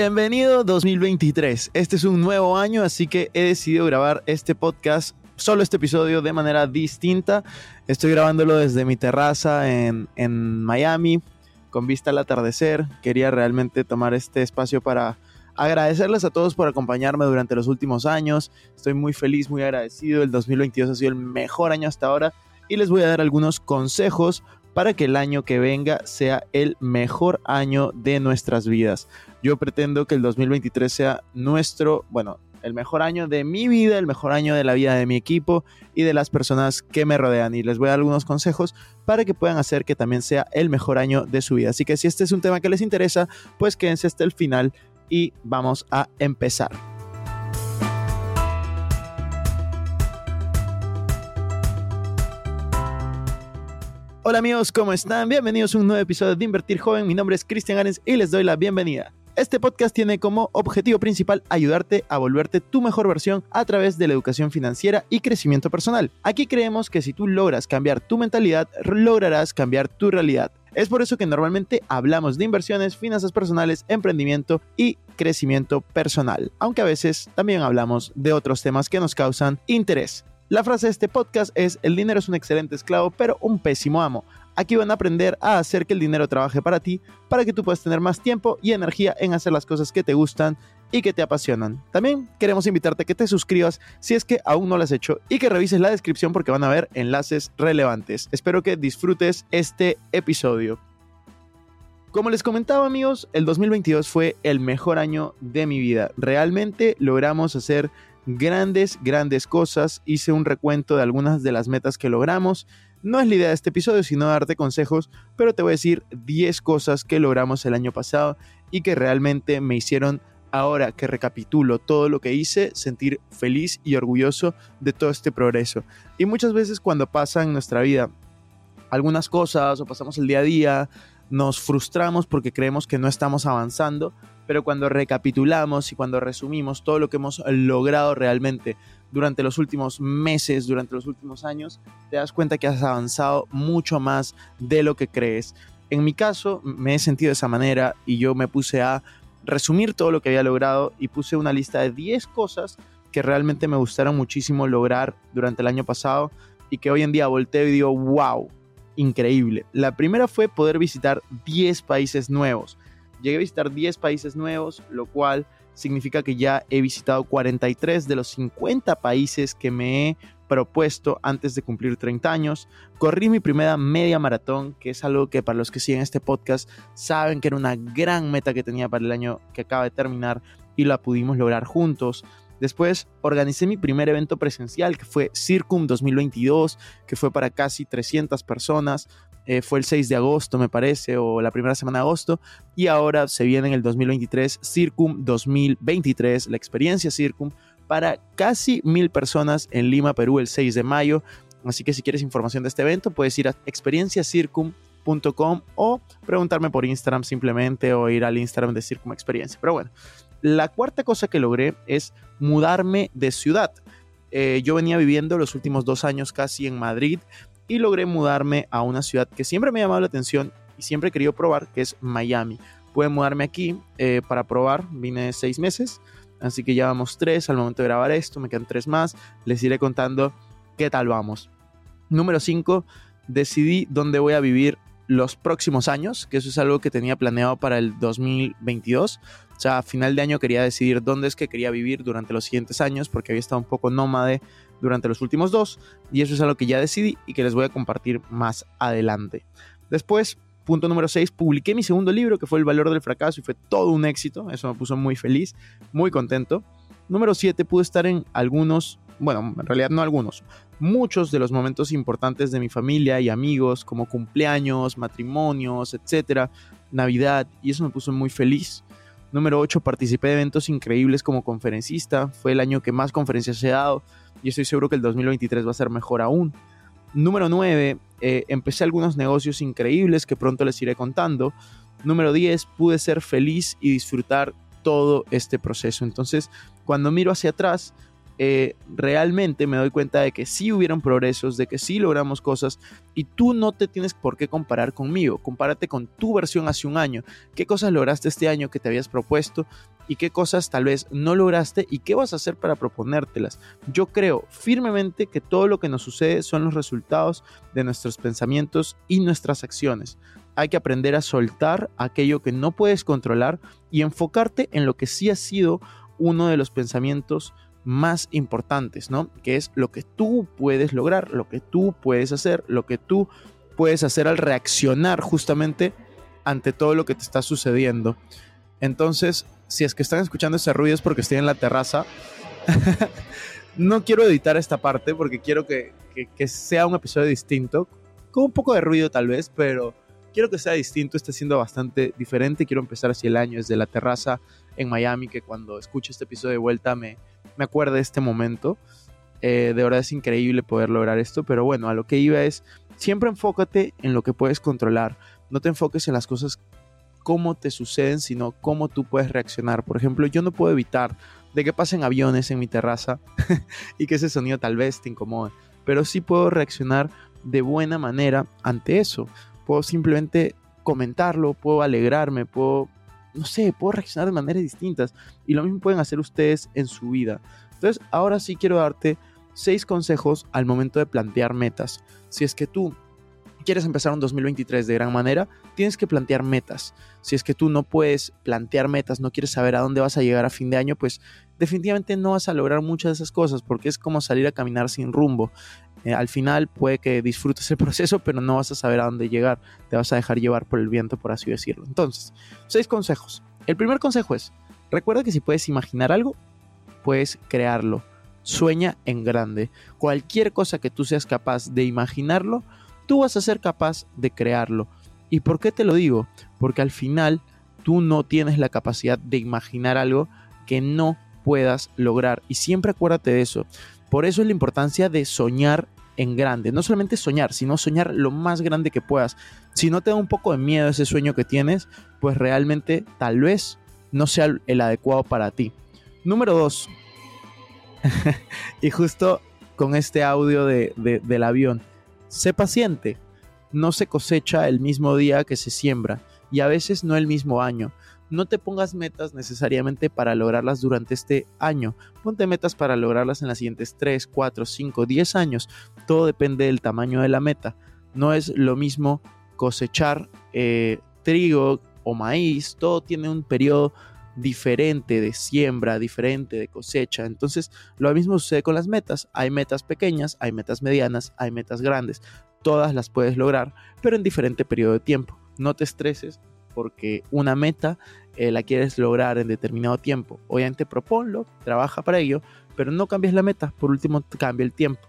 Bienvenido 2023. Este es un nuevo año, así que he decidido grabar este podcast, solo este episodio, de manera distinta. Estoy grabándolo desde mi terraza en, en Miami, con vista al atardecer. Quería realmente tomar este espacio para agradecerles a todos por acompañarme durante los últimos años. Estoy muy feliz, muy agradecido. El 2022 ha sido el mejor año hasta ahora y les voy a dar algunos consejos para que el año que venga sea el mejor año de nuestras vidas. Yo pretendo que el 2023 sea nuestro, bueno, el mejor año de mi vida, el mejor año de la vida de mi equipo y de las personas que me rodean. Y les voy a dar algunos consejos para que puedan hacer que también sea el mejor año de su vida. Así que si este es un tema que les interesa, pues quédense hasta el final y vamos a empezar. Hola amigos, ¿cómo están? Bienvenidos a un nuevo episodio de Invertir Joven. Mi nombre es Cristian Arens y les doy la bienvenida. Este podcast tiene como objetivo principal ayudarte a volverte tu mejor versión a través de la educación financiera y crecimiento personal. Aquí creemos que si tú logras cambiar tu mentalidad, lograrás cambiar tu realidad. Es por eso que normalmente hablamos de inversiones, finanzas personales, emprendimiento y crecimiento personal, aunque a veces también hablamos de otros temas que nos causan interés. La frase de este podcast es, el dinero es un excelente esclavo, pero un pésimo amo. Aquí van a aprender a hacer que el dinero trabaje para ti, para que tú puedas tener más tiempo y energía en hacer las cosas que te gustan y que te apasionan. También queremos invitarte a que te suscribas si es que aún no lo has hecho y que revises la descripción porque van a haber enlaces relevantes. Espero que disfrutes este episodio. Como les comentaba amigos, el 2022 fue el mejor año de mi vida. Realmente logramos hacer grandes, grandes cosas. Hice un recuento de algunas de las metas que logramos no es la idea de este episodio, sino darte consejos, pero te voy a decir 10 cosas que logramos el año pasado y que realmente me hicieron, ahora que recapitulo todo lo que hice, sentir feliz y orgulloso de todo este progreso. Y muchas veces cuando pasa en nuestra vida algunas cosas o pasamos el día a día, nos frustramos porque creemos que no estamos avanzando, pero cuando recapitulamos y cuando resumimos todo lo que hemos logrado realmente durante los últimos meses, durante los últimos años, te das cuenta que has avanzado mucho más de lo que crees. En mi caso, me he sentido de esa manera y yo me puse a resumir todo lo que había logrado y puse una lista de 10 cosas que realmente me gustaron muchísimo lograr durante el año pasado y que hoy en día volteo y digo, wow, increíble. La primera fue poder visitar 10 países nuevos. Llegué a visitar 10 países nuevos, lo cual significa que ya he visitado 43 de los 50 países que me he propuesto antes de cumplir 30 años. Corrí mi primera media maratón, que es algo que para los que siguen este podcast saben que era una gran meta que tenía para el año que acaba de terminar y la pudimos lograr juntos. Después organicé mi primer evento presencial, que fue Circum 2022, que fue para casi 300 personas. Eh, fue el 6 de agosto, me parece, o la primera semana de agosto, y ahora se viene en el 2023 Circum 2023, la experiencia Circum, para casi mil personas en Lima, Perú, el 6 de mayo. Así que si quieres información de este evento, puedes ir a experienciacircum.com o preguntarme por Instagram simplemente o ir al Instagram de Circum Experiencia. Pero bueno, la cuarta cosa que logré es mudarme de ciudad. Eh, yo venía viviendo los últimos dos años casi en Madrid y logré mudarme a una ciudad que siempre me ha llamado la atención y siempre he querido probar, que es Miami. Pude mudarme aquí eh, para probar, vine seis meses, así que ya vamos tres al momento de grabar esto, me quedan tres más, les iré contando qué tal vamos. Número cinco, decidí dónde voy a vivir los próximos años, que eso es algo que tenía planeado para el 2022. O sea, a final de año quería decidir dónde es que quería vivir durante los siguientes años, porque había estado un poco nómade durante los últimos dos y eso es algo que ya decidí y que les voy a compartir más adelante. Después, punto número 6, publiqué mi segundo libro que fue El valor del fracaso y fue todo un éxito, eso me puso muy feliz, muy contento. Número 7, pude estar en algunos bueno, en realidad no algunos, muchos de los momentos importantes de mi familia y amigos, como cumpleaños, matrimonios, etcétera, Navidad, y eso me puso muy feliz. Número 8, participé de eventos increíbles como conferencista. Fue el año que más conferencias he dado y estoy seguro que el 2023 va a ser mejor aún. Número 9, eh, empecé algunos negocios increíbles que pronto les iré contando. Número 10, pude ser feliz y disfrutar todo este proceso. Entonces, cuando miro hacia atrás, eh, realmente me doy cuenta de que sí hubieron progresos, de que sí logramos cosas y tú no te tienes por qué comparar conmigo. Compárate con tu versión hace un año. ¿Qué cosas lograste este año que te habías propuesto? y qué cosas tal vez no lograste y qué vas a hacer para proponértelas. Yo creo firmemente que todo lo que nos sucede son los resultados de nuestros pensamientos y nuestras acciones. Hay que aprender a soltar aquello que no puedes controlar y enfocarte en lo que sí ha sido uno de los pensamientos más importantes, ¿no? Que es lo que tú puedes lograr, lo que tú puedes hacer, lo que tú puedes hacer al reaccionar justamente ante todo lo que te está sucediendo. Entonces, si es que están escuchando ese ruido es porque estoy en la terraza. no quiero editar esta parte porque quiero que, sea un episodio distinto, con un poco de ruido tal vez, pero quiero que sea distinto, esté siendo bastante diferente. Quiero empezar así el año desde la terraza en Miami, que cuando escuche este episodio de vuelta me, me acuerde de este momento. Eh, de verdad es increíble poder lograr esto, pero bueno, a lo que iba es, siempre enfócate en lo que puedes controlar, no te enfoques en las cosas cómo te suceden, sino cómo tú puedes reaccionar. Por ejemplo, yo no puedo evitar de que pasen aviones en mi terraza y que ese sonido tal vez te incomode, pero sí puedo reaccionar de buena manera ante eso. Puedo simplemente comentarlo, puedo alegrarme, puedo, no sé, puedo reaccionar de maneras distintas y lo mismo pueden hacer ustedes en su vida. Entonces, ahora sí quiero darte seis consejos al momento de plantear metas. Si es que tú quieres empezar un 2023 de gran manera, tienes que plantear metas. Si es que tú no puedes plantear metas, no quieres saber a dónde vas a llegar a fin de año, pues definitivamente no vas a lograr muchas de esas cosas porque es como salir a caminar sin rumbo. Eh, al final puede que disfrutes el proceso, pero no vas a saber a dónde llegar. Te vas a dejar llevar por el viento, por así decirlo. Entonces, seis consejos. El primer consejo es, recuerda que si puedes imaginar algo, puedes crearlo. Sueña en grande. Cualquier cosa que tú seas capaz de imaginarlo, tú vas a ser capaz de crearlo. ¿Y por qué te lo digo? Porque al final tú no tienes la capacidad de imaginar algo que no puedas lograr. Y siempre acuérdate de eso. Por eso es la importancia de soñar en grande. No solamente soñar, sino soñar lo más grande que puedas. Si no te da un poco de miedo ese sueño que tienes, pues realmente tal vez no sea el adecuado para ti. Número dos. y justo con este audio de, del avión. Sé paciente. No se cosecha el mismo día que se siembra y a veces no el mismo año. No te pongas metas necesariamente para lograrlas durante este año. Ponte metas para lograrlas en las siguientes 3, 4, 5, 10 años. Todo depende del tamaño de la meta. No es lo mismo cosechar eh, trigo o maíz. Todo tiene un periodo diferente de siembra, diferente de cosecha. Entonces, lo mismo sucede con las metas. Hay metas pequeñas, hay metas medianas, hay metas grandes. Todas las puedes lograr, pero en diferente periodo de tiempo. No te estreses porque una meta eh, la quieres lograr en determinado tiempo. Obviamente proponlo, trabaja para ello, pero no cambies la meta. Por último, cambia el tiempo.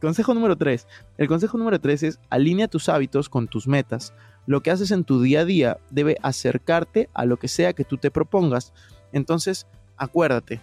Consejo número 3. El consejo número 3 es alinea tus hábitos con tus metas. Lo que haces en tu día a día debe acercarte a lo que sea que tú te propongas. Entonces, acuérdate,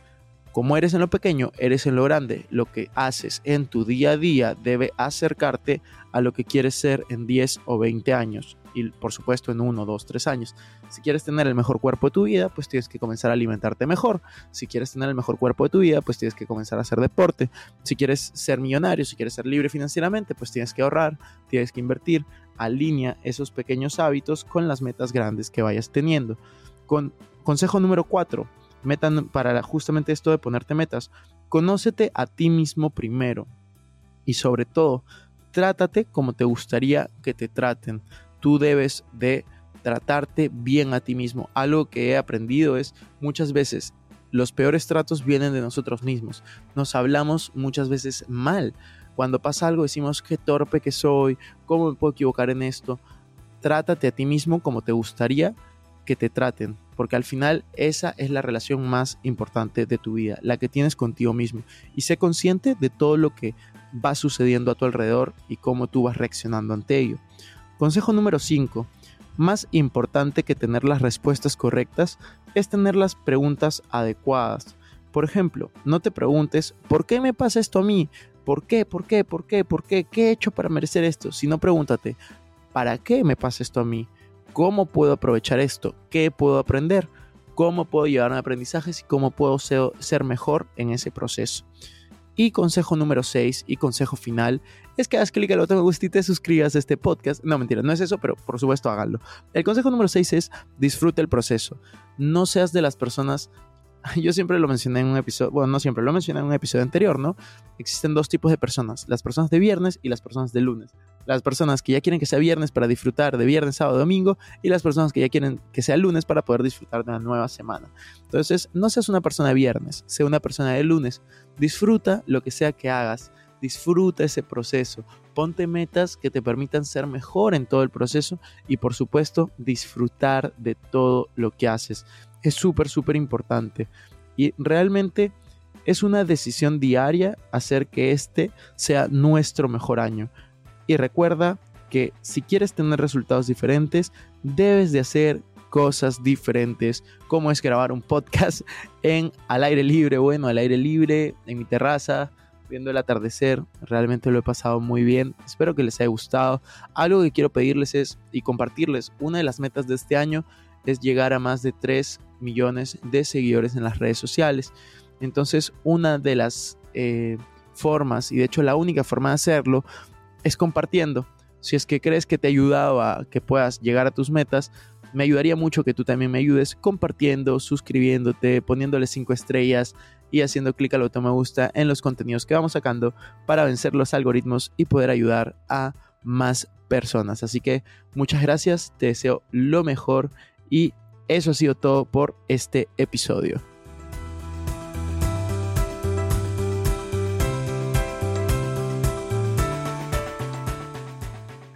como eres en lo pequeño, eres en lo grande. Lo que haces en tu día a día debe acercarte a lo que quieres ser en 10 o 20 años y por supuesto en uno, dos, tres años. Si quieres tener el mejor cuerpo de tu vida, pues tienes que comenzar a alimentarte mejor. Si quieres tener el mejor cuerpo de tu vida, pues tienes que comenzar a hacer deporte. Si quieres ser millonario, si quieres ser libre financieramente, pues tienes que ahorrar, tienes que invertir. Alinea esos pequeños hábitos con las metas grandes que vayas teniendo. Con consejo número cuatro, metan para justamente esto de ponerte metas. Conócete a ti mismo primero y sobre todo, trátate como te gustaría que te traten tú debes de tratarte bien a ti mismo. Algo que he aprendido es muchas veces los peores tratos vienen de nosotros mismos. Nos hablamos muchas veces mal. Cuando pasa algo decimos qué torpe que soy, cómo me puedo equivocar en esto. Trátate a ti mismo como te gustaría que te traten. Porque al final esa es la relación más importante de tu vida, la que tienes contigo mismo. Y sé consciente de todo lo que va sucediendo a tu alrededor y cómo tú vas reaccionando ante ello. Consejo número 5. Más importante que tener las respuestas correctas es tener las preguntas adecuadas. Por ejemplo, no te preguntes, ¿por qué me pasa esto a mí? ¿Por qué? ¿Por qué? ¿Por qué? ¿Por qué? ¿Qué he hecho para merecer esto? Sino pregúntate, ¿para qué me pasa esto a mí? ¿Cómo puedo aprovechar esto? ¿Qué puedo aprender? ¿Cómo puedo llevar aprendizajes y cómo puedo ser mejor en ese proceso? Y consejo número 6 y consejo final es que hagas clic al botón me gusta y te suscribas a este podcast. No, mentira, no es eso, pero por supuesto háganlo. El consejo número 6 es disfrute el proceso. No seas de las personas yo siempre lo mencioné en un episodio, bueno, no siempre, lo mencioné en un episodio anterior, ¿no? Existen dos tipos de personas, las personas de viernes y las personas de lunes. Las personas que ya quieren que sea viernes para disfrutar de viernes, sábado, domingo y las personas que ya quieren que sea lunes para poder disfrutar de una nueva semana. Entonces, no seas una persona de viernes, sea una persona de lunes. Disfruta lo que sea que hagas, disfruta ese proceso, ponte metas que te permitan ser mejor en todo el proceso y por supuesto disfrutar de todo lo que haces es súper, súper importante. Y realmente es una decisión diaria hacer que este sea nuestro mejor año. Y recuerda que si quieres tener resultados diferentes, debes de hacer cosas diferentes, como es grabar un podcast en al aire libre, bueno, al aire libre, en mi terraza, viendo el atardecer. Realmente lo he pasado muy bien. Espero que les haya gustado. Algo que quiero pedirles es y compartirles, una de las metas de este año es llegar a más de 3 millones de seguidores en las redes sociales. Entonces, una de las eh, formas, y de hecho la única forma de hacerlo, es compartiendo. Si es que crees que te ha ayudado a que puedas llegar a tus metas, me ayudaría mucho que tú también me ayudes compartiendo, suscribiéndote, poniéndole 5 estrellas y haciendo clic al botón me gusta en los contenidos que vamos sacando para vencer los algoritmos y poder ayudar a más personas. Así que muchas gracias, te deseo lo mejor y eso ha sido todo por este episodio.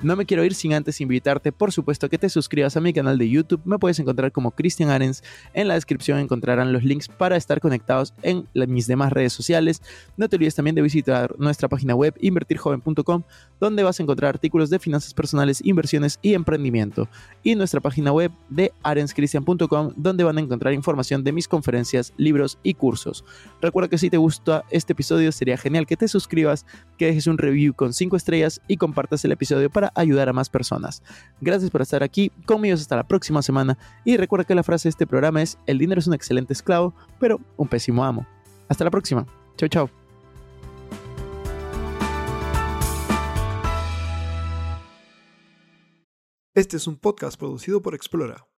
No me quiero ir sin antes invitarte, por supuesto, que te suscribas a mi canal de YouTube. Me puedes encontrar como Cristian Arens. En la descripción encontrarán los links para estar conectados en mis demás redes sociales. No te olvides también de visitar nuestra página web invertirjoven.com, donde vas a encontrar artículos de finanzas personales, inversiones y emprendimiento. Y nuestra página web de arenscristian.com, donde van a encontrar información de mis conferencias, libros y cursos. Recuerda que si te gusta este episodio, sería genial que te suscribas, que dejes un review con 5 estrellas y compartas el episodio para ayudar a más personas. Gracias por estar aquí, conmigo hasta la próxima semana y recuerda que la frase de este programa es, el dinero es un excelente esclavo, pero un pésimo amo. Hasta la próxima. Chau, chau. Este es un podcast producido por Explora.